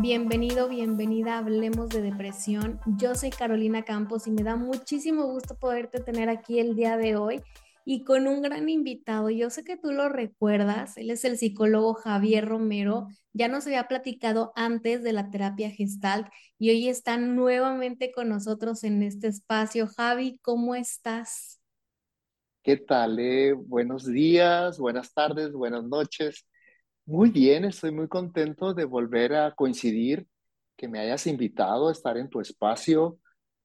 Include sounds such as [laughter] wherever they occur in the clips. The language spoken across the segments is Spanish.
Bienvenido, bienvenida Hablemos de Depresión. Yo soy Carolina Campos y me da muchísimo gusto poderte tener aquí el día de hoy y con un gran invitado. Yo sé que tú lo recuerdas, él es el psicólogo Javier Romero. Ya nos había platicado antes de la terapia Gestalt y hoy está nuevamente con nosotros en este espacio. Javi, ¿cómo estás? ¿Qué tal? Eh? Buenos días, buenas tardes, buenas noches. Muy bien, estoy muy contento de volver a coincidir, que me hayas invitado a estar en tu espacio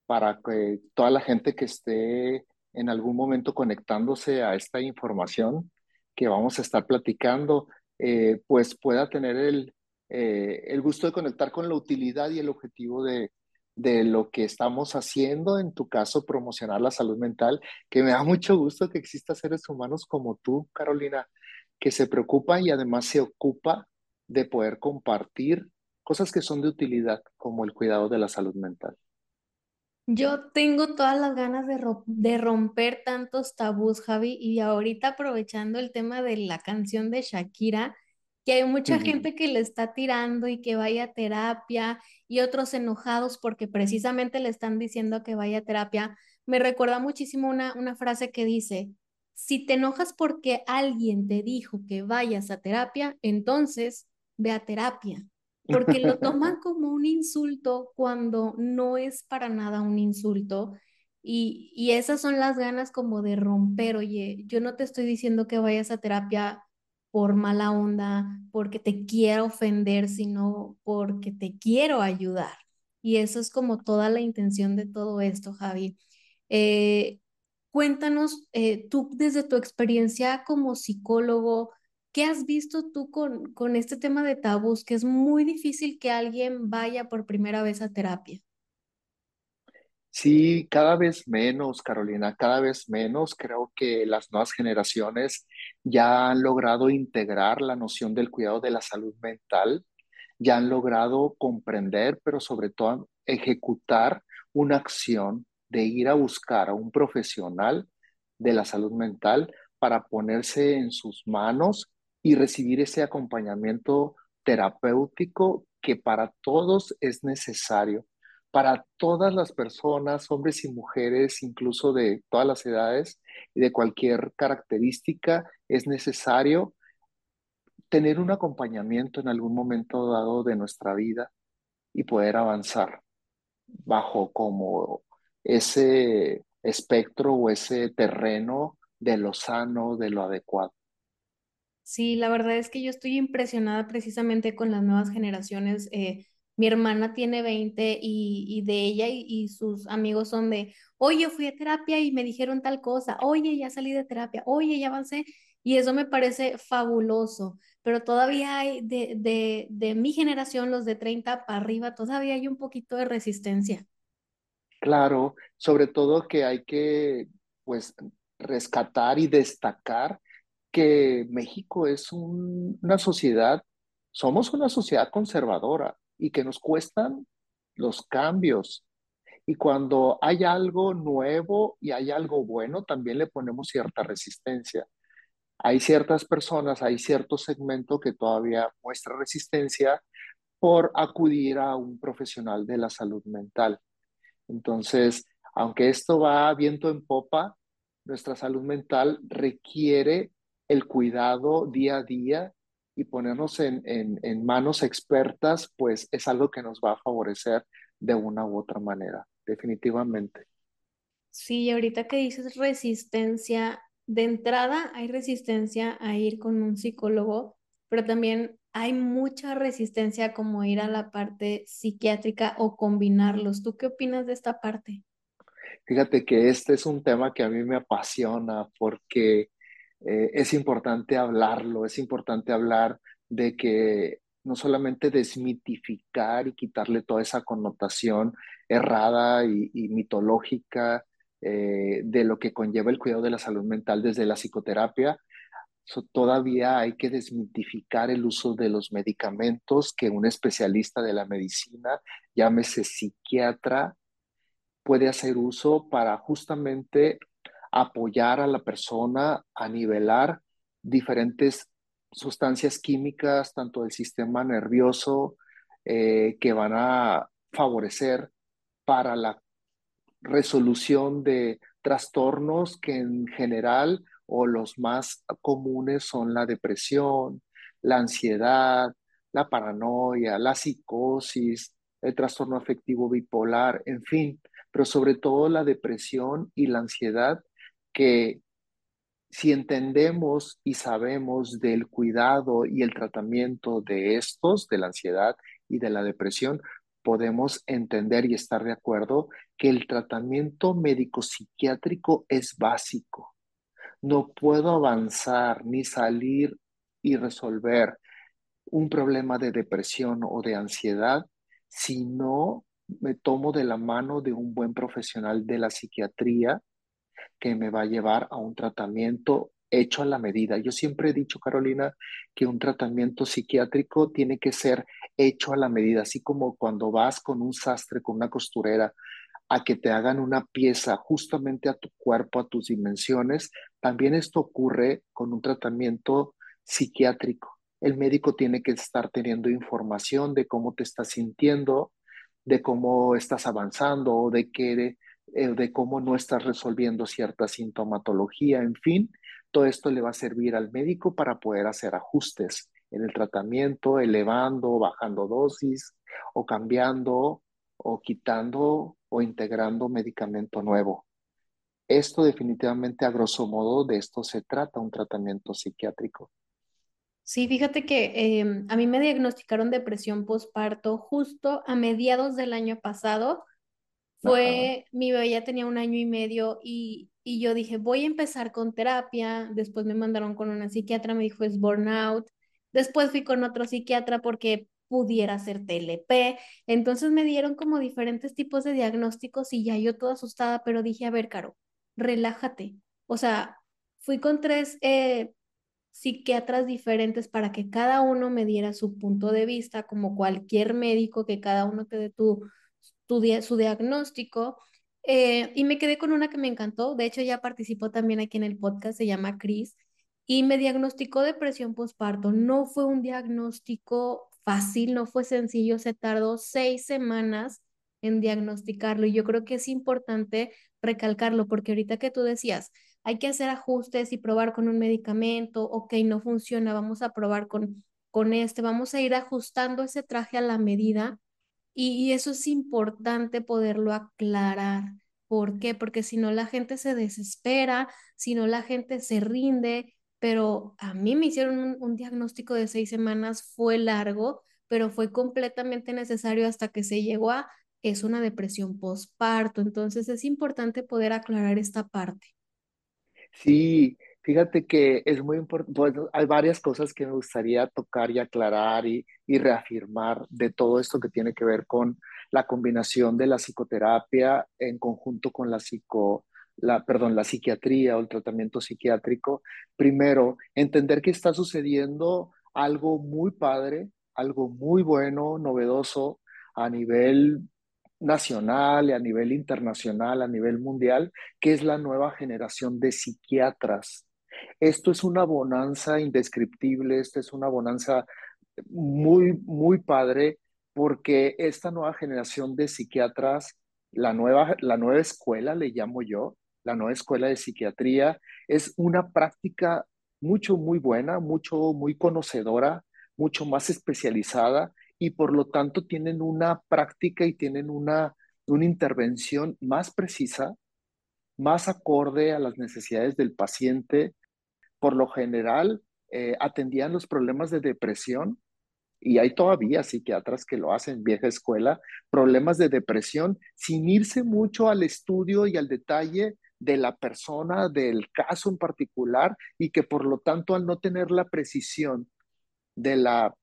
para que toda la gente que esté en algún momento conectándose a esta información que vamos a estar platicando, eh, pues pueda tener el, eh, el gusto de conectar con la utilidad y el objetivo de, de lo que estamos haciendo, en tu caso, promocionar la salud mental, que me da mucho gusto que existan seres humanos como tú, Carolina, que se preocupa y además se ocupa de poder compartir cosas que son de utilidad, como el cuidado de la salud mental. Yo tengo todas las ganas de, de romper tantos tabús, Javi, y ahorita aprovechando el tema de la canción de Shakira, que hay mucha gente que le está tirando y que vaya a terapia y otros enojados porque precisamente le están diciendo que vaya a terapia. Me recuerda muchísimo una, una frase que dice, si te enojas porque alguien te dijo que vayas a terapia, entonces ve a terapia, porque lo toman [laughs] como un insulto cuando no es para nada un insulto. Y, y esas son las ganas como de romper, oye, yo no te estoy diciendo que vayas a terapia por mala onda, porque te quiero ofender, sino porque te quiero ayudar. Y eso es como toda la intención de todo esto, Javi. Eh, Cuéntanos, eh, tú desde tu experiencia como psicólogo, ¿qué has visto tú con, con este tema de tabús, que es muy difícil que alguien vaya por primera vez a terapia? Sí, cada vez menos, Carolina, cada vez menos. Creo que las nuevas generaciones ya han logrado integrar la noción del cuidado de la salud mental, ya han logrado comprender, pero sobre todo ejecutar una acción de ir a buscar a un profesional de la salud mental para ponerse en sus manos y recibir ese acompañamiento terapéutico que para todos es necesario, para todas las personas, hombres y mujeres, incluso de todas las edades y de cualquier característica, es necesario tener un acompañamiento en algún momento dado de nuestra vida y poder avanzar bajo como ese espectro o ese terreno de lo sano, de lo adecuado. Sí, la verdad es que yo estoy impresionada precisamente con las nuevas generaciones. Eh, mi hermana tiene 20 y, de ella y, y, sus amigos son de, oye, fui a terapia y me dijeron tal cosa, oye, ya salí de terapia, oye, ya avancé. Y eso me parece fabuloso, pero todavía hay de, de, de mi generación, los de 30 para arriba, todavía hay un poquito de resistencia. Claro, sobre todo que hay que, pues, rescatar y destacar que México es un- una sociedad, somos una sociedad conservadora y que nos cuestan los cambios. Y cuando hay algo nuevo y hay algo bueno, también le ponemos cierta resistencia. Hay ciertas personas, hay cierto segmento que todavía muestra resistencia por acudir a un profesional de la salud mental. Entonces, aunque esto va viento en popa, nuestra salud mental requiere el cuidado día a día y ponernos en, en, manos expertas, pues es algo que nos va a favorecer de una u otra manera, definitivamente. Sí, ahorita que dices resistencia, de entrada hay resistencia a ir con un psicólogo, pero también hay mucha resistencia como ir a la parte psiquiátrica o combinarlos. ¿Tú qué opinas de esta parte? Fíjate que este es un tema que a mí me apasiona porque eh, es importante hablarlo, es importante hablar de que no solamente desmitificar y quitarle toda esa connotación errada y, mitológica eh, de lo que conlleva el cuidado de la salud mental desde la psicoterapia, so, todavía hay que desmitificar el uso de los medicamentos que un especialista de la medicina, llámese psiquiatra, puede hacer uso para justamente apoyar a la persona a nivelar diferentes sustancias químicas, tanto del sistema nervioso, eh, que van a favorecer para la resolución de trastornos que en general o los más comunes son la depresión, la ansiedad, la paranoia, la psicosis, el trastorno afectivo bipolar, en fin, pero sobre todo la depresión y la ansiedad que si entendemos y sabemos del cuidado y el tratamiento de estos, de la ansiedad y de la depresión, podemos entender y estar de acuerdo que el tratamiento médico psiquiátrico es básico. No puedo avanzar ni salir y resolver un problema de depresión o de ansiedad si no me tomo de la mano de un buen profesional de la psiquiatría que me va a llevar a un tratamiento hecho a la medida. Yo siempre he dicho, Carolina, que un tratamiento psiquiátrico tiene que ser hecho a la medida, así como cuando vas con un sastre, con una costurera, a que te hagan una pieza justamente a tu cuerpo, a tus dimensiones, también esto ocurre con un tratamiento psiquiátrico. El médico tiene que estar teniendo información de cómo te estás sintiendo, de cómo estás avanzando, de qué eh, de cómo no estás resolviendo cierta sintomatología, en fin, todo esto le va a servir al médico para poder hacer ajustes en el tratamiento, elevando, bajando dosis o cambiando o quitando o integrando medicamento nuevo. Esto definitivamente, a grosso modo, de esto se trata un tratamiento psiquiátrico. Sí, fíjate que em, a mí me diagnosticaron depresión postparto justo a mediados del año pasado fue, mi bebé ya tenía un año y medio y, y yo dije, voy a empezar con terapia, después me mandaron con una psiquiatra, me dijo es burnout, después fui con otro psiquiatra porque pudiera ser TLP, entonces me dieron como diferentes tipos de diagnósticos y ya yo toda asustada, pero dije, a ver, Caro, relájate, o sea, fui con tres eh, psiquiatras diferentes para que cada uno me diera su punto de vista, como cualquier médico, que cada uno te dé tu su diagnóstico. Eh, y me quedé con una que me encantó. De hecho, ya participó también aquí en el podcast, se llama Cris, y me diagnosticó depresión postparto. No fue un diagnóstico fácil, no fue sencillo, se tardó seis semanas en diagnosticarlo. Y yo creo que es importante recalcarlo, porque ahorita que tú decías, hay que hacer ajustes y probar con un medicamento, ok, no funciona, vamos a probar con, con este, vamos a ir ajustando ese traje a la medida y, eso es importante poderlo aclarar. ¿Por qué? Porque si no la gente se desespera, si no la gente se rinde, pero a mí me hicieron un, diagnóstico de seis semanas, fue largo, pero fue completamente necesario hasta que se llegó a, es una depresión postparto. Entonces es importante poder aclarar esta parte. Sí, Fíjate que es muy importante, pues, hay varias cosas que me gustaría tocar y aclarar y, y, reafirmar de todo esto que tiene que ver con la combinación de la psicoterapia en conjunto con la psico, la, perdón, la psiquiatría o el tratamiento psiquiátrico. Primero, entender que está sucediendo algo muy padre, algo muy bueno, novedoso a nivel nacional a nivel internacional, a nivel mundial, que es la nueva generación de psiquiatras esto es una bonanza indescriptible, esta es una bonanza muy, muy padre, porque esta nueva generación de psiquiatras, la nueva, la nueva escuela, le llamo yo, la nueva escuela de psiquiatría, es una práctica mucho, muy buena, mucho, muy conocedora, mucho más especializada y por lo tanto tienen una práctica y tienen una, una intervención más precisa, más acorde a las necesidades del paciente, por lo general eh, atendían los problemas de depresión y hay todavía psiquiatras que lo hacen, vieja escuela, problemas de depresión sin irse mucho al estudio y al detalle de la persona, del caso en particular, y que por lo tanto al no tener la precisión de, la,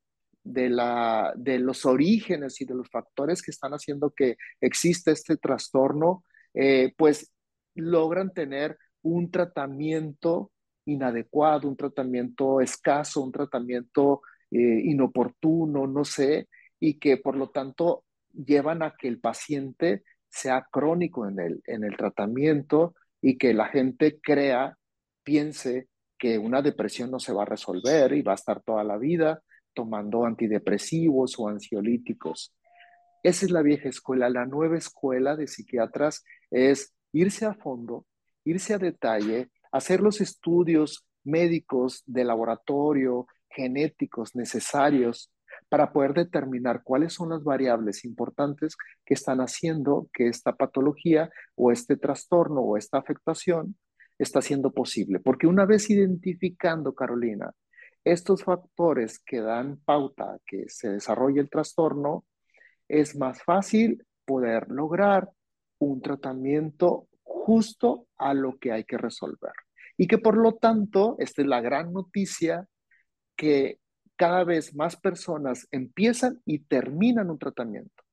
de, la, de los orígenes y de los factores que están haciendo que exista este trastorno, eh, pues logran tener un tratamiento inadecuado, un tratamiento escaso, un tratamiento eh, inoportuno, no sé, y que por lo tanto llevan a que el paciente sea crónico en el, en el tratamiento y que la gente crea, piense que una depresión no se va a resolver y va a estar toda la vida, tomando antidepresivos o ansiolíticos. Esa es la vieja escuela. La nueva escuela de psiquiatras es irse a fondo, irse a detalle, hacer los estudios médicos de laboratorio, genéticos necesarios para poder determinar cuáles son las variables importantes que están haciendo que esta patología o este trastorno o esta afectación está siendo posible. Porque una vez identificando, Carolina, estos factores que dan pauta a que se desarrolle el trastorno, es más fácil poder lograr un tratamiento justo a lo que hay que resolver. Y que por lo tanto, esta es la gran noticia, que cada vez más personas empiezan y terminan un tratamiento.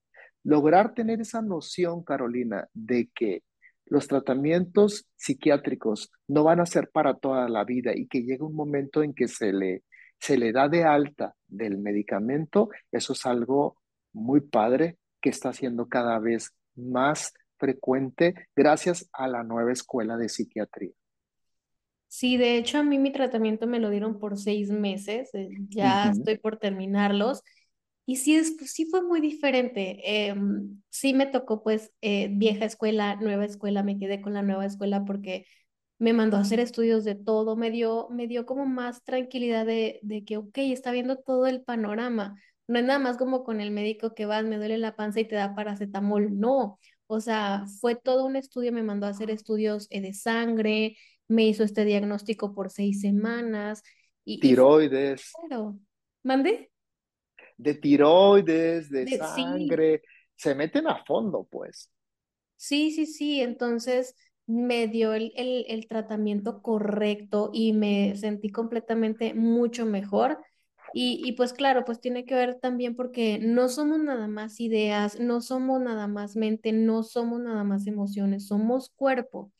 Lograr tener esa noción, Carolina, de que los tratamientos psiquiátricos no van a ser para toda la vida y que llega un momento en que se le, se le da de alta del medicamento, eso es algo muy padre que está siendo cada vez más frecuente gracias a la nueva escuela de psiquiatría. Sí, de hecho a mí mi tratamiento me lo dieron por seis meses, eh, ya estoy por terminarlos. Y sí, es, pues, sí fue muy diferente. Em, sí me tocó pues eh, vieja escuela, nueva escuela, me quedé con la nueva escuela porque me mandó a hacer estudios de todo, me dio, me dio como más tranquilidad de, de que, ok, está viendo todo el panorama. No es nada más como con el médico que vas, me duele la panza y te da paracetamol, no. O sea, fue todo un estudio, me mandó a hacer estudios eh, de sangre, me hizo este diagnóstico por seis semanas. Y, tiroides. claro. ¿Mande? De tiroides, de, sangre. Se meten a fondo, pues. Sí, sí, sí. Entonces me dio el, el, el tratamiento correcto y me sentí completamente mucho mejor. Y, y, pues claro, pues tiene que ver también porque no somos nada más ideas, no somos nada más mente, no somos nada más emociones, somos cuerpo.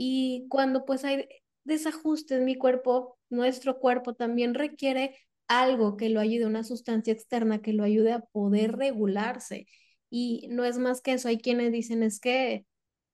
Y cuando pues hay desajuste en mi cuerpo, nuestro cuerpo también requiere algo que lo ayude, una sustancia externa que lo ayude a poder regularse. Y no es más que eso, hay quienes dicen es que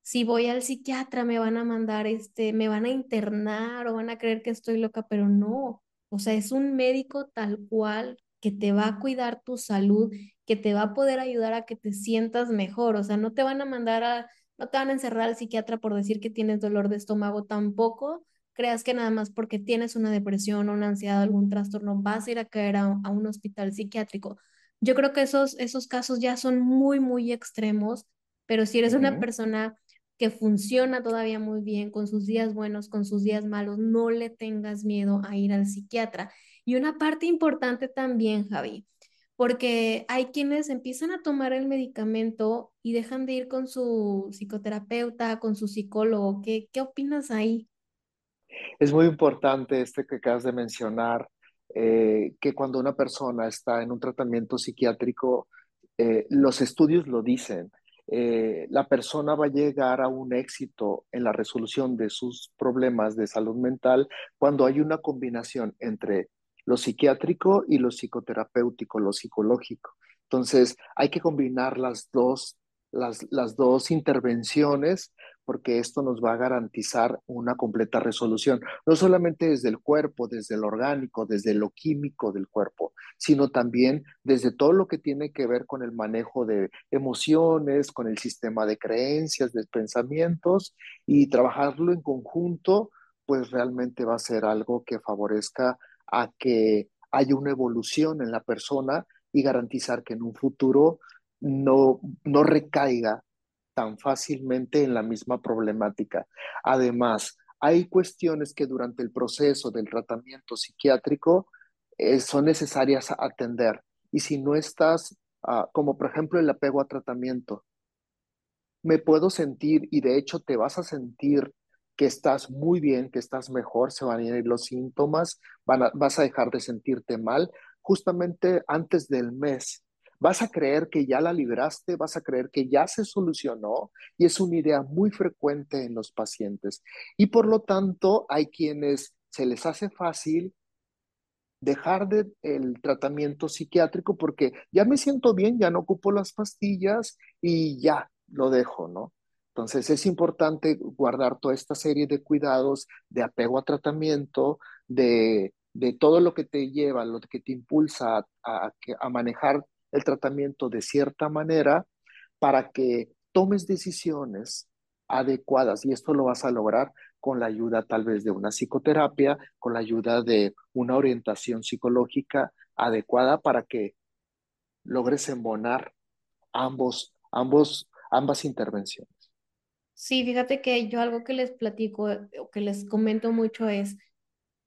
si voy al psiquiatra me van a mandar este, me van a internar o van a creer que estoy loca, pero no, o sea, es un médico tal cual que te va a cuidar tu salud, que te va a poder ayudar a que te sientas mejor, o sea, no te van a mandar a no te van a encerrar al psiquiatra por decir que tienes dolor de estómago tampoco. Creas que nada más porque tienes una depresión o una ansiedad o algún trastorno vas a ir a caer a, un hospital psiquiátrico. Yo creo que esos, esos casos ya son muy, muy extremos, pero si eres una persona que funciona todavía muy bien, con sus días buenos, con sus días malos, no le tengas miedo a ir al psiquiatra. Y una parte importante también, Javi, porque hay quienes empiezan a tomar el medicamento y dejan de ir con su psicoterapeuta, con su psicólogo. ¿Qué, qué opinas ahí? Es muy importante este que acabas de mencionar, eh, que cuando una persona está en un tratamiento psiquiátrico, eh, los estudios lo dicen, eh, la persona va a llegar a un éxito en la resolución de sus problemas de salud mental cuando hay una combinación entre lo psiquiátrico y lo psicoterapéutico, lo psicológico. Entonces, hay que combinar las dos, las, las dos intervenciones porque esto nos va a garantizar una completa resolución, no solamente desde el cuerpo, desde el orgánico, desde lo químico del cuerpo, sino también desde todo lo que tiene que ver con el manejo de emociones, con el sistema de creencias, de pensamientos y trabajarlo en conjunto, pues realmente va a ser algo que favorezca a que haya una evolución en la persona y garantizar que en un futuro no, no recaiga tan fácilmente en la misma problemática. Además, hay cuestiones que durante el proceso del tratamiento psiquiátrico eh, son necesarias atender. Y si no estás, ah, como por ejemplo el apego a tratamiento, me puedo sentir y de hecho te vas a sentir que estás muy bien, que estás mejor, se van a ir los síntomas, vas a dejar de sentirte mal justamente antes del mes. Vas a creer que ya la libraste, vas a creer que ya se solucionó y es una idea muy frecuente en los pacientes. Y por lo tanto, hay quienes se les hace fácil dejar de el tratamiento psiquiátrico porque ya me siento bien, ya no ocupo las pastillas y ya lo dejo, ¿no? Entonces es importante guardar toda esta serie de cuidados de apego a tratamiento, de de todo lo que te lleva, lo que te impulsa a, a, manejar el tratamiento de cierta manera para que tomes decisiones adecuadas y esto lo vas a lograr con la ayuda tal vez de una psicoterapia, con la ayuda de una orientación psicológica adecuada para que logres embonar ambos, ambos, ambas intervenciones. Sí, fíjate que yo algo que les platico o que les comento mucho es,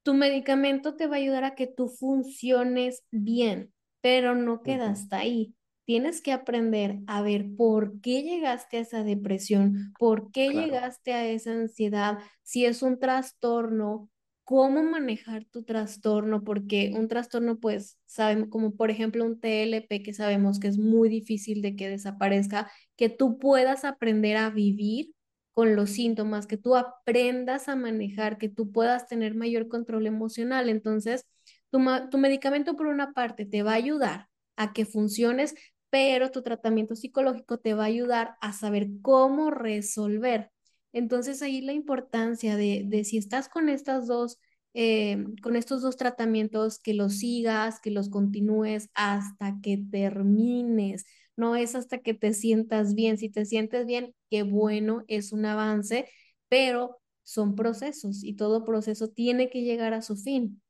tu medicamento te va a ayudar a que tú funciones bien, pero no queda hasta ahí. Tienes que aprender a ver por qué llegaste a esa depresión, por qué llegaste a esa ansiedad, si es un trastorno, cómo manejar tu trastorno, porque un trastorno, pues, saben, como por ejemplo un TLP que sabemos que es muy difícil de que desaparezca, que tú puedas aprender a vivir con los síntomas, que tú aprendas a manejar, que tú puedas tener mayor control emocional. Entonces, tu, tu medicamento por una parte te va a ayudar a que funciones, pero tu tratamiento psicológico te va a ayudar a saber cómo resolver entonces ahí la importancia de, de si estás con estas dos, eh, con estos dos tratamientos, que los sigas, que los continúes hasta que termines. No es hasta que te sientas bien. Si te sientes bien, qué bueno, es un avance, pero son procesos y todo proceso tiene que llegar a su fin.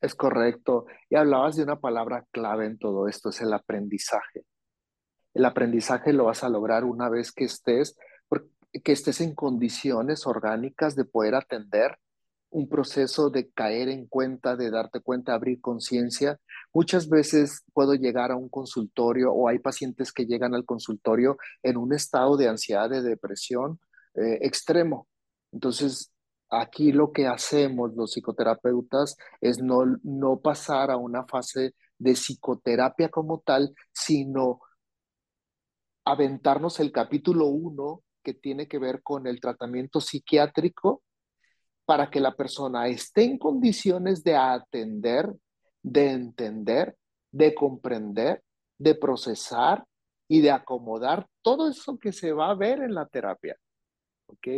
Es correcto. Y hablabas de una palabra clave en todo esto, es el aprendizaje. El aprendizaje lo vas a lograr una vez que estés que estés en condiciones orgánicas de poder atender un proceso de caer en cuenta, de darte cuenta, abrir conciencia. Muchas veces puedo llegar a un consultorio o hay pacientes que llegan al consultorio en un estado de ansiedad, de depresión eh, extremo. Entonces, aquí lo que hacemos los psicoterapeutas es no, no pasar a una fase de psicoterapia como tal, sino aventarnos el capítulo 1 que tiene que ver con el tratamiento psiquiátrico para que la persona esté en condiciones de atender, de entender, de comprender, de procesar y de acomodar todo eso que se va a ver en la terapia. ¿Ok?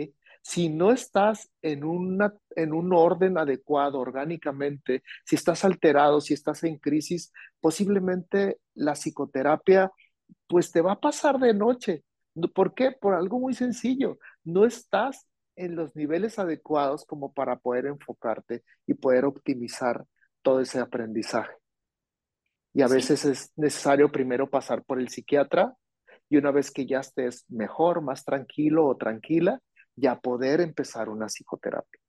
Si no estás en, una, en un orden adecuado orgánicamente, si estás alterado, si estás en crisis, posiblemente la psicoterapia pues te va a pasar de noche ¿Por qué? Por algo muy sencillo. No estás en los niveles adecuados como para poder enfocarte y poder optimizar todo ese aprendizaje. Y a veces es necesario primero pasar por el psiquiatra y una vez que ya estés mejor, más tranquilo o tranquila, ya poder empezar una psicoterapia.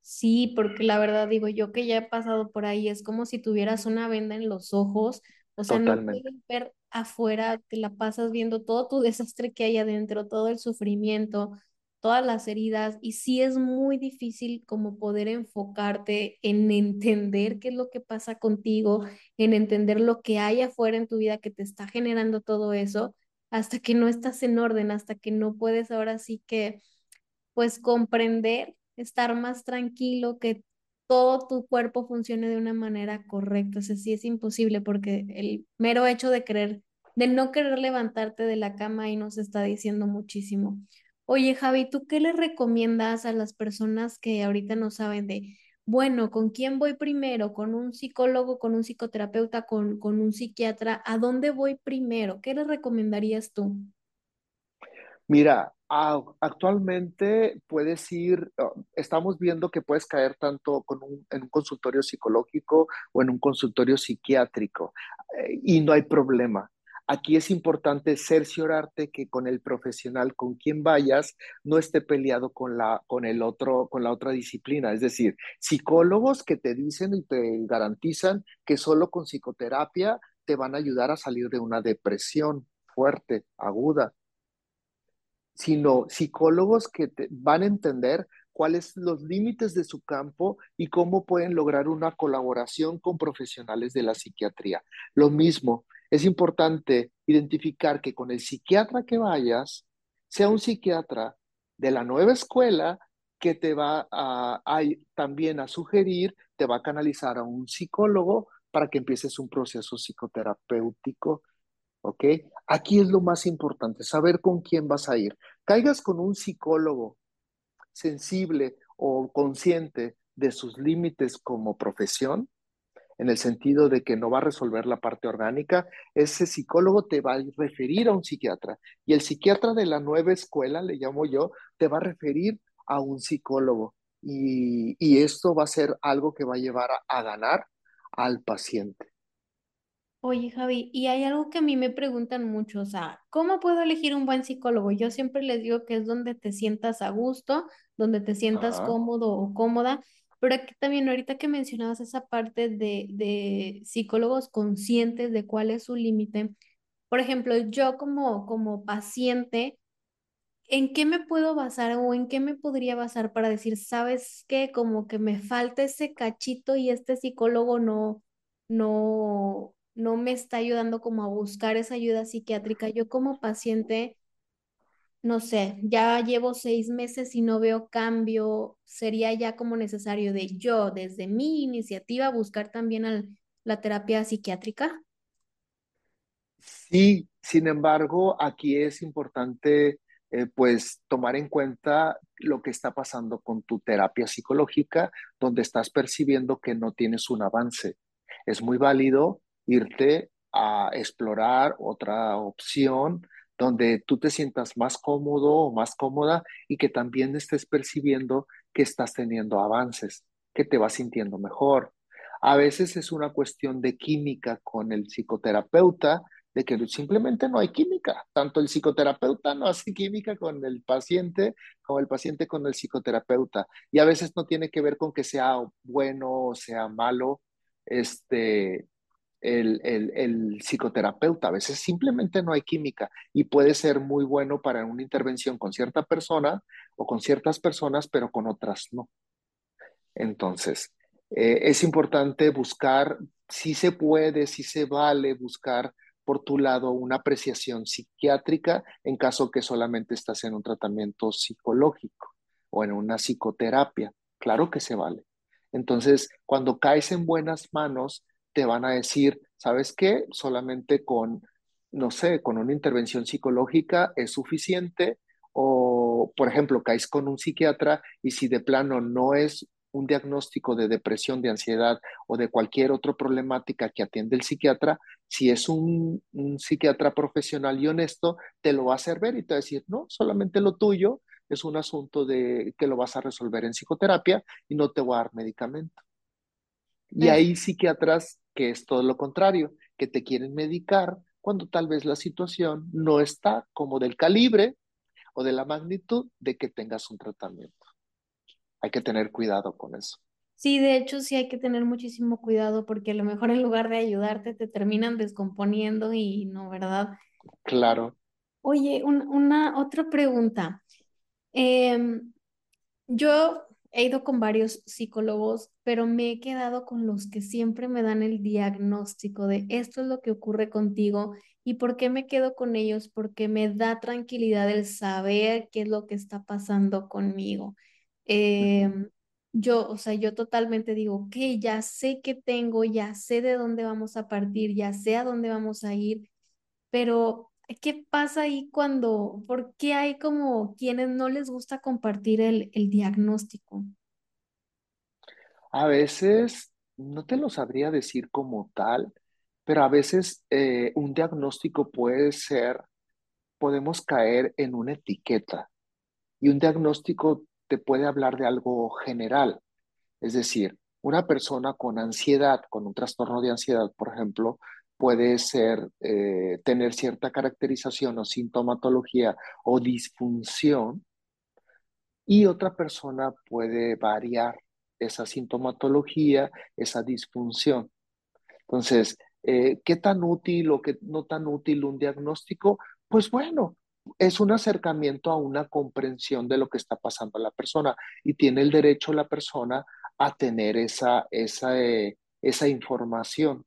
Sí, porque la verdad digo yo que ya he pasado por ahí, es como si tuvieras una venda en los ojos, o sea, no puedes ver afuera, te la pasas viendo todo tu [laughs] desastre que hay adentro, todo el sufrimiento, todas las heridas, y sí es muy difícil como poder enfocarte en entender qué es lo que pasa contigo, en entender lo que hay afuera en tu vida que te está generando todo eso, hasta que no estás en orden, hasta que no puedes ahora sí que, pues comprender, estar más tranquilo, que todo tu cuerpo funcione de una manera correcta. O sea, sí es imposible porque el mero hecho de querer, de no querer levantarte de la cama y nos está diciendo muchísimo. Oye, Javi, ¿tú qué le recomiendas a las personas que ahorita no saben de, bueno, ¿con quién voy primero? ¿Con un psicólogo, con un psicoterapeuta, con, con un psiquiatra? ¿A dónde voy primero? ¿Qué le recomendarías tú? Mira, actualmente puedes ir, oh, estamos viendo que puedes caer tanto con en un consultorio psicológico o en un consultorio psiquiátrico eh, y no hay problema. Aquí es importante cerciorarte que con el profesional con quien vayas no esté peleado con la, con el otro, con la otra disciplina. Es decir, psicólogos que te dicen y te garantizan que solo con psicoterapia te van a ayudar a salir de una depresión fuerte, aguda sino psicólogos que van a entender cuáles los límites de su campo y cómo pueden lograr una colaboración con profesionales de la psiquiatría. Lo mismo, es importante identificar que con el psiquiatra que vayas, sea un psiquiatra de la nueva escuela que te va a, también a sugerir, te va a canalizar a un psicólogo para que empieces un proceso psicoterapéutico ¿ok? Aquí es lo más importante, saber con quién vas a ir. Caigas con un psicólogo sensible o consciente de sus límites como profesión, en el sentido de que no va a resolver la parte orgánica, ese psicólogo te va a referir a un psiquiatra y el psiquiatra de la nueva escuela, le llamo yo, te va a referir a un psicólogo y, y esto va a ser algo que va a llevar a, a ganar al paciente. Oye, Javi, y hay algo que a mí me preguntan mucho, o sea, ¿cómo puedo elegir un buen psicólogo? Yo siempre les digo que es donde te sientas a gusto, donde te sientas Ajá. cómodo o cómoda, pero aquí también ahorita que mencionabas esa parte de, de psicólogos conscientes de cuál es su límite, por ejemplo, yo como, como paciente, ¿En qué me puedo basar o en qué me podría basar para decir, sabes qué, como que me falta ese cachito y este psicólogo no, no, no me está ayudando como a buscar esa ayuda psiquiátrica? Yo como paciente, no sé, ya llevo seis meses y no veo cambio, sería ya como necesario de yo, desde mi iniciativa, buscar también al- la terapia psiquiátrica. Sí, sin embargo, aquí es importante eh, pues tomar en cuenta lo que está pasando con tu terapia psicológica, donde estás percibiendo que no tienes un avance. Es muy válido irte a explorar otra opción donde tú te sientas más cómodo o más cómoda y que también estés percibiendo que estás teniendo avances, que te vas sintiendo mejor. A veces es una cuestión de química con el psicoterapeuta de que simplemente no hay química. Tanto el psicoterapeuta no hace química con el paciente como el paciente con el psicoterapeuta. Y a veces no tiene que ver con que sea bueno o sea malo este, el, el, psicoterapeuta. A veces simplemente no hay química y puede ser muy bueno para una intervención con cierta persona o con ciertas personas, pero con otras no. Entonces, eh, es importante buscar, si se puede, si se vale buscar por tu lado una apreciación psiquiátrica en caso que solamente estás en un tratamiento psicológico o en una psicoterapia. Claro que se vale. Entonces, cuando caes en buenas manos, te van a decir, ¿sabes qué? Solamente con, no sé, con una intervención psicológica es suficiente. O, por ejemplo, caes con un psiquiatra y si de plano no es un diagnóstico de depresión, de ansiedad o de cualquier otra problemática que atiende el psiquiatra, si es un, un, psiquiatra profesional y honesto, te lo va a hacer ver y te va a decir, no, solamente lo tuyo es un asunto de que lo vas a resolver en psicoterapia y no te voy a dar medicamento. Y hay psiquiatras que es todo lo contrario, que te quieren medicar cuando tal vez la situación no está como del calibre o de la magnitud de que tengas un tratamiento. Hay que tener cuidado con eso. Sí, de hecho sí hay que tener muchísimo cuidado porque a lo mejor en lugar de ayudarte te terminan descomponiendo y no, ¿verdad? Claro. Oye, un- una otra pregunta. Em, yo he ido con varios psicólogos, pero me he quedado con los que siempre me dan el diagnóstico de esto es lo que ocurre contigo. ¿Y por qué me quedo con ellos? Porque me da tranquilidad el saber qué es lo que está pasando conmigo. Uh -huh. Em, yo, o sea, yo totalmente digo, ok, ya sé qué tengo, ya sé de dónde vamos a partir, ya sé a dónde vamos a ir, pero ¿qué pasa ahí cuando, por qué hay como quienes no les gusta compartir el, el diagnóstico? A veces, no te lo sabría decir como tal, pero a veces eh, un diagnóstico puede ser, podemos caer en una etiqueta y un diagnóstico te puede hablar de algo general. Es decir, una persona con ansiedad, con un trastorno de ansiedad, por ejemplo, puede ser, eh, tener cierta caracterización o sintomatología o disfunción y otra persona puede variar esa sintomatología, esa disfunción. Entonces, eh, ¿qué tan útil o qué no tan útil un diagnóstico? Pues bueno, es un acercamiento a una comprensión de lo que está pasando a la persona y tiene el derecho la persona a tener esa, esa, eh, esa información.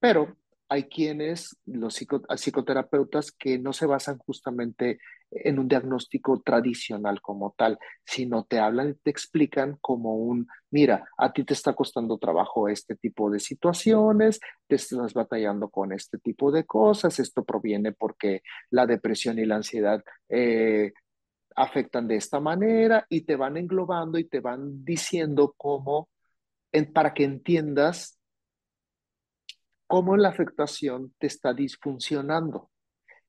Pero hay quienes, los psico, psicoterapeutas, que no se basan justamente en un diagnóstico tradicional como tal, sino te hablan y te explican como un, mira, a ti te está costando trabajo este tipo de situaciones, te estás batallando con este tipo de cosas, esto proviene porque la depresión y la ansiedad eh, afectan de esta manera y te van englobando y te van diciendo cómo, para que entiendas cómo la afectación te está disfuncionando.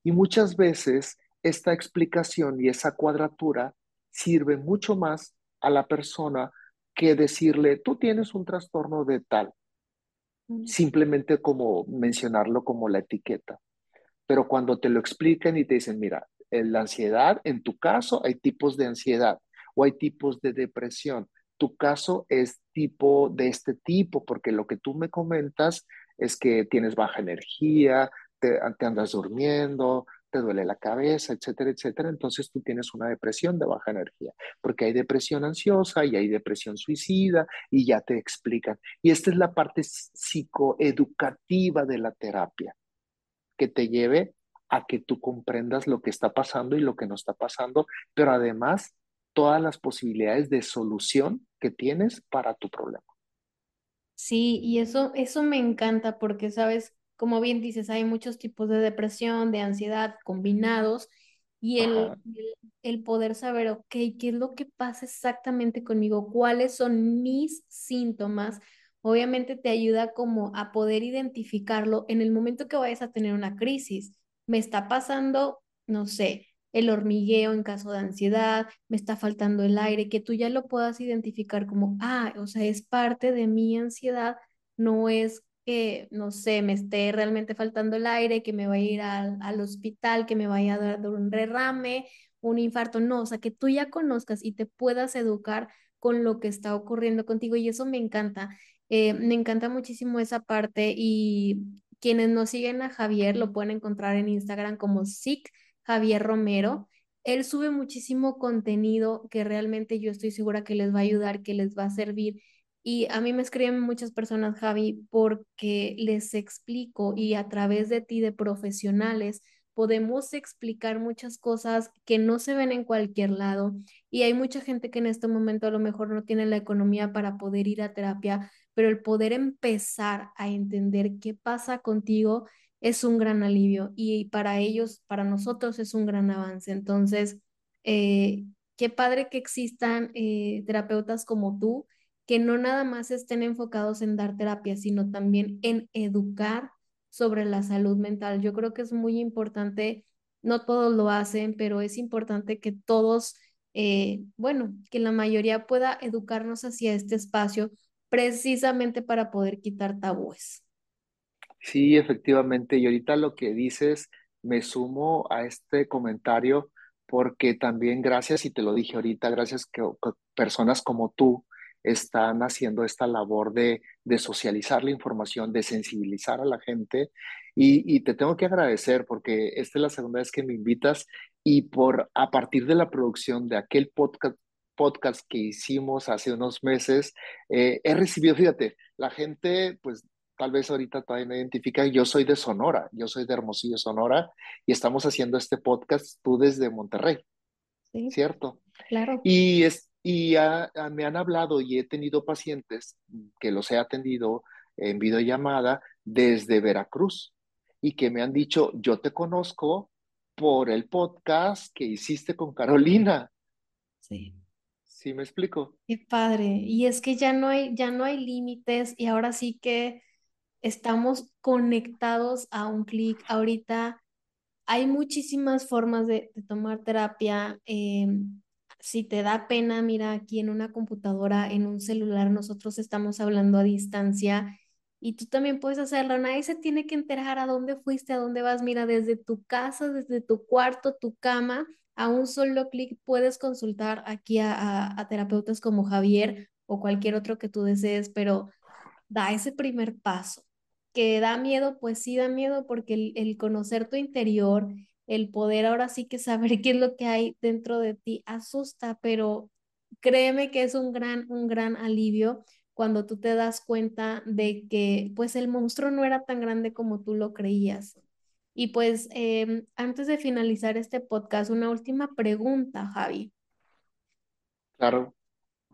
Y muchas veces esta explicación y esa cuadratura sirve mucho más a la persona que decirle, tú tienes un trastorno de tal, simplemente como mencionarlo como la etiqueta. Pero cuando te lo explican y te dicen, mira, la ansiedad, en tu caso hay tipos de ansiedad o hay tipos de depresión. Tu caso es tipo de este tipo, porque lo que tú me comentas es que tienes baja energía, te, andas durmiendo, te duele la cabeza, etcétera, etcétera, entonces tú tienes una depresión de baja energía, porque hay depresión ansiosa y hay depresión suicida y ya te explican. Y esta es la parte psicoeducativa de la terapia, que te lleve a que tú comprendas lo que está pasando y lo que no está pasando, pero además todas las posibilidades de solución que tienes para tu problema. Sí, y eso, eso me encanta porque, sabes, como bien dices, hay muchos tipos de depresión, de ansiedad combinados y el, el, poder saber, ok, ¿qué es lo que pasa exactamente conmigo? ¿Cuáles son mis síntomas? Obviamente te ayuda como a poder identificarlo en el momento que vayas a tener una crisis. Me está pasando, no sé, el hormigueo en caso de ansiedad, me está faltando el aire, que tú ya lo puedas identificar como, ah, o sea, es parte de mi ansiedad, no es que, no sé, me esté realmente faltando el aire, que me vaya a ir al, al hospital, que me vaya a dar un derrame, un infarto, no, o sea, que tú ya conozcas y te puedas educar con lo que está ocurriendo contigo y eso me encanta. Eh, me encanta muchísimo esa parte y quienes no siguen a Javier lo pueden encontrar en Instagram como SIC Javier Romero. Él sube muchísimo contenido que realmente yo estoy segura que les va a ayudar, que les va a servir. Y a mí me escriben muchas personas, Javi, porque les explico y a través de ti, de profesionales, podemos explicar muchas cosas que no se ven en cualquier lado. Y hay mucha gente que en este momento a lo mejor no tiene la economía para poder ir a terapia, pero el poder empezar a entender qué pasa contigo es un gran alivio y para ellos, para nosotros es un gran avance. Entonces, eh, qué padre que existan eh, terapeutas como tú, que no nada más estén enfocados en dar terapia, sino también en educar sobre la salud mental. Yo creo que es muy importante, no todos lo hacen, pero es importante que todos, eh, bueno, que la mayoría pueda educarnos hacia este espacio precisamente para poder quitar tabúes. Sí, efectivamente. Y ahorita lo que dices, me sumo a este comentario porque también gracias, y te lo dije ahorita, gracias que, personas como tú están haciendo esta labor de, de, socializar la información, de sensibilizar a la gente. Y, y, te tengo que agradecer porque esta es la segunda vez que me invitas y por a partir de la producción de aquel podcast, podcast que hicimos hace unos meses, eh, he recibido, fíjate, la gente pues tal vez ahorita todavía me identifica, yo soy de Sonora, yo soy de Hermosillo, Sonora, y estamos haciendo este podcast tú desde Monterrey, sí, ¿cierto? Claro. Y, es, y me han hablado y he tenido pacientes que los he atendido en videollamada desde Veracruz y que me han dicho, yo te conozco por el podcast que hiciste con Carolina. Sí. ¿Sí me explico? Qué padre. Y es que ya no hay, ya no hay límites y ahora sí que estamos conectados a un clic. Ahorita hay muchísimas formas de, tomar terapia. Em, si te da pena, mira, aquí en una computadora, en un celular, nosotros estamos hablando a distancia y tú también puedes hacerlo. Nadie se tiene que enterar a dónde fuiste, a dónde vas. Mira, desde tu casa, desde tu cuarto, tu cama, a un solo clic puedes consultar aquí a, a terapeutas como Javier o cualquier otro que tú desees, pero da ese primer paso que da miedo, pues sí da miedo porque el, conocer tu interior, el poder ahora sí que saber [laughs] qué es lo que hay dentro de ti asusta, pero créeme que es un gran, un gran alivio cuando tú te das cuenta de que pues el monstruo no era tan grande como tú lo creías. Y pues em, antes de finalizar este podcast, una última pregunta, Javi. Claro.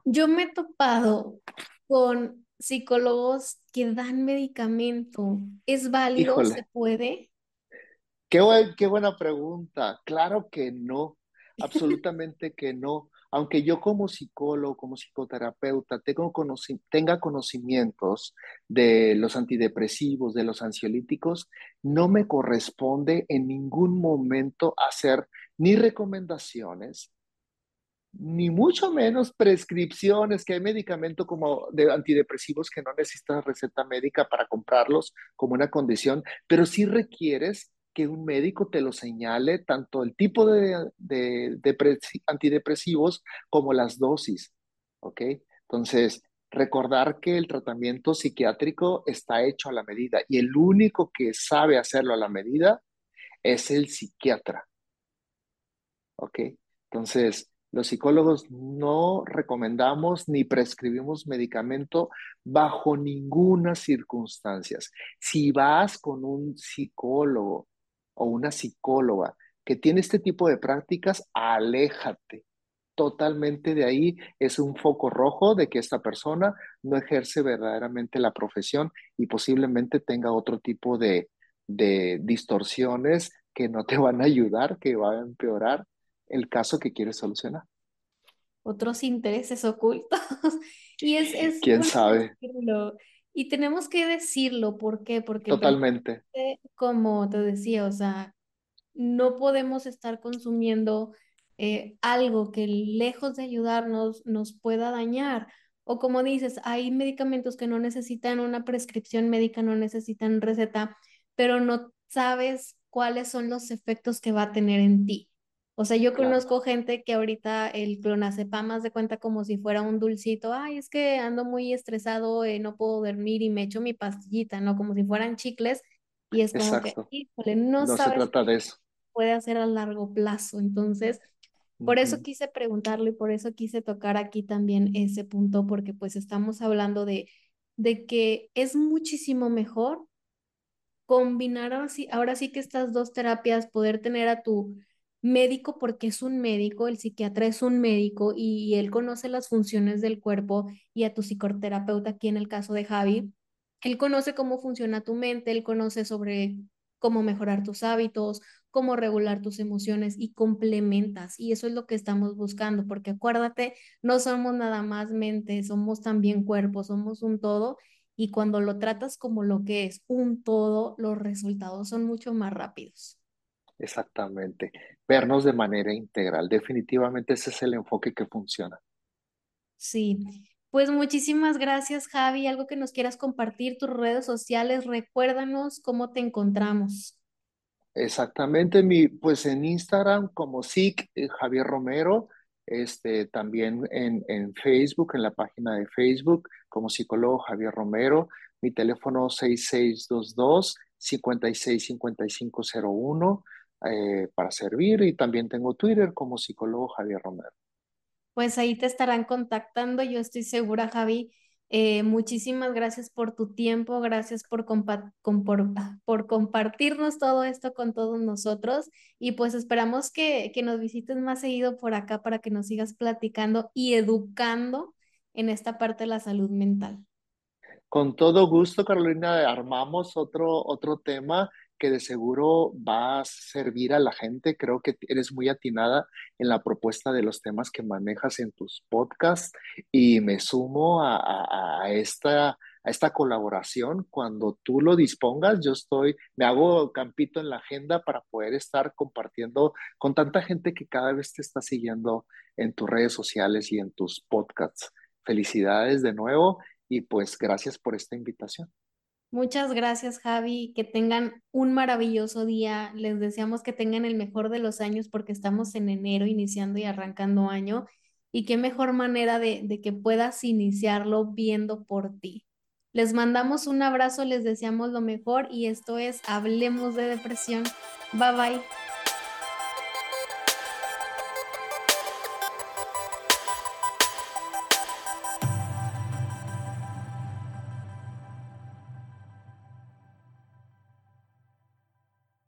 Yo me he topado con psicólogos que dan medicamento. ¿Es válido? ¿Se puede? Qué, qué buena pregunta. Claro que no, absolutamente que no. Aunque yo como psicólogo, como psicoterapeuta, tengo tenga conocimientos de los antidepresivos, de los ansiolíticos, no me corresponde en ningún momento hacer ni recomendaciones, ni mucho menos prescripciones, que hay medicamentos como de antidepresivos que no necesitas receta médica para comprarlos como una condición, pero sí requieres que un médico te lo señale tanto el tipo de, antidepresivos como las dosis, ¿ok? Entonces, recordar que el tratamiento psiquiátrico está hecho a la medida y el único que sabe hacerlo a la medida es el psiquiatra, ¿ok? Entonces, los psicólogos no recomendamos ni prescribimos medicamento bajo ninguna circunstancia. Si vas con un psicólogo o una psicóloga que tiene este tipo de prácticas, aléjate totalmente de ahí. Es un foco rojo de que esta persona no ejerce verdaderamente la profesión y posiblemente tenga otro tipo de, de distorsiones que no te van a ayudar, que van a empeorar el caso que quieres solucionar. Otros intereses ocultos. [laughs] y es, es ¿Quién sabe? Y tenemos que decirlo, ¿por qué? Porque Totalmente. como te decía, o sea, no podemos estar consumiendo eh, algo que lejos de ayudarnos nos pueda dañar. O como dices, hay medicamentos que no necesitan una prescripción médica, no necesitan receta, pero no sabes cuáles son los efectos que va a tener en ti. O sea, yo conozco gente que ahorita el clonazepam más de cuenta como si fuera un dulcito. Ay, es que ando muy estresado, eh, no puedo dormir y me echo mi pastillita, ¿no? Como si fueran chicles. Y es como que, híjole, no, no se trata de eso. Puede hacer a largo plazo. Entonces, por eso quise preguntarlo y por eso quise tocar aquí también ese punto, porque pues estamos hablando de, de que es muchísimo mejor combinar así, ahora sí que estas dos terapias, poder tener a tu médico porque es un médico, el psiquiatra es un médico y él conoce las funciones del cuerpo y a tu psicoterapeuta, aquí en el caso de Javi, él conoce cómo funciona tu mente, él conoce sobre cómo mejorar tus hábitos, cómo regular tus emociones y complementas. Y eso es lo que estamos buscando, porque acuérdate, no somos nada más mente, somos también cuerpo, somos un todo. Y cuando lo tratas como lo que es un todo, los resultados son mucho más rápidos. Exactamente. Vernos de manera integral. Definitivamente ese es el enfoque que funciona. Sí. Pues muchísimas gracias, Javi. Algo que nos quieras compartir, tus redes sociales, recuérdanos cómo te encontramos. Exactamente, mi, pues en Instagram como SIC eh, Javier Romero, este, también en, en Facebook, en la página de Facebook como psicólogo Javier Romero, mi teléfono 6622 565501 eh, para servir y también tengo Twitter como psicólogo Javier Romero. Pues ahí te estarán contactando, yo estoy segura, Javi. Eh, muchísimas gracias por tu tiempo, gracias por, por, compartirnos todo esto con todos nosotros y pues esperamos que, que nos visites más seguido por acá para que nos sigas platicando y educando en esta parte de la salud mental. Con todo gusto, Carolina, armamos otro, otro tema que de seguro va a servir a la gente. Creo que eres muy atinada en la propuesta de los temas que manejas en tus podcasts y me sumo a, esta, a esta colaboración. Cuando tú lo dispongas, yo estoy, me hago campito en la agenda para poder estar compartiendo con tanta gente que cada vez te está siguiendo en tus redes sociales y en tus podcasts. Felicidades de nuevo y pues gracias por esta invitación. Muchas gracias, Javi. Que tengan un maravilloso día. Les deseamos que tengan el mejor de los años porque estamos en enero iniciando y arrancando año. Y qué mejor manera de, de que puedas iniciarlo viendo por ti. Les mandamos un abrazo, les deseamos lo mejor y esto es Hablemos de Depresión. Bye bye.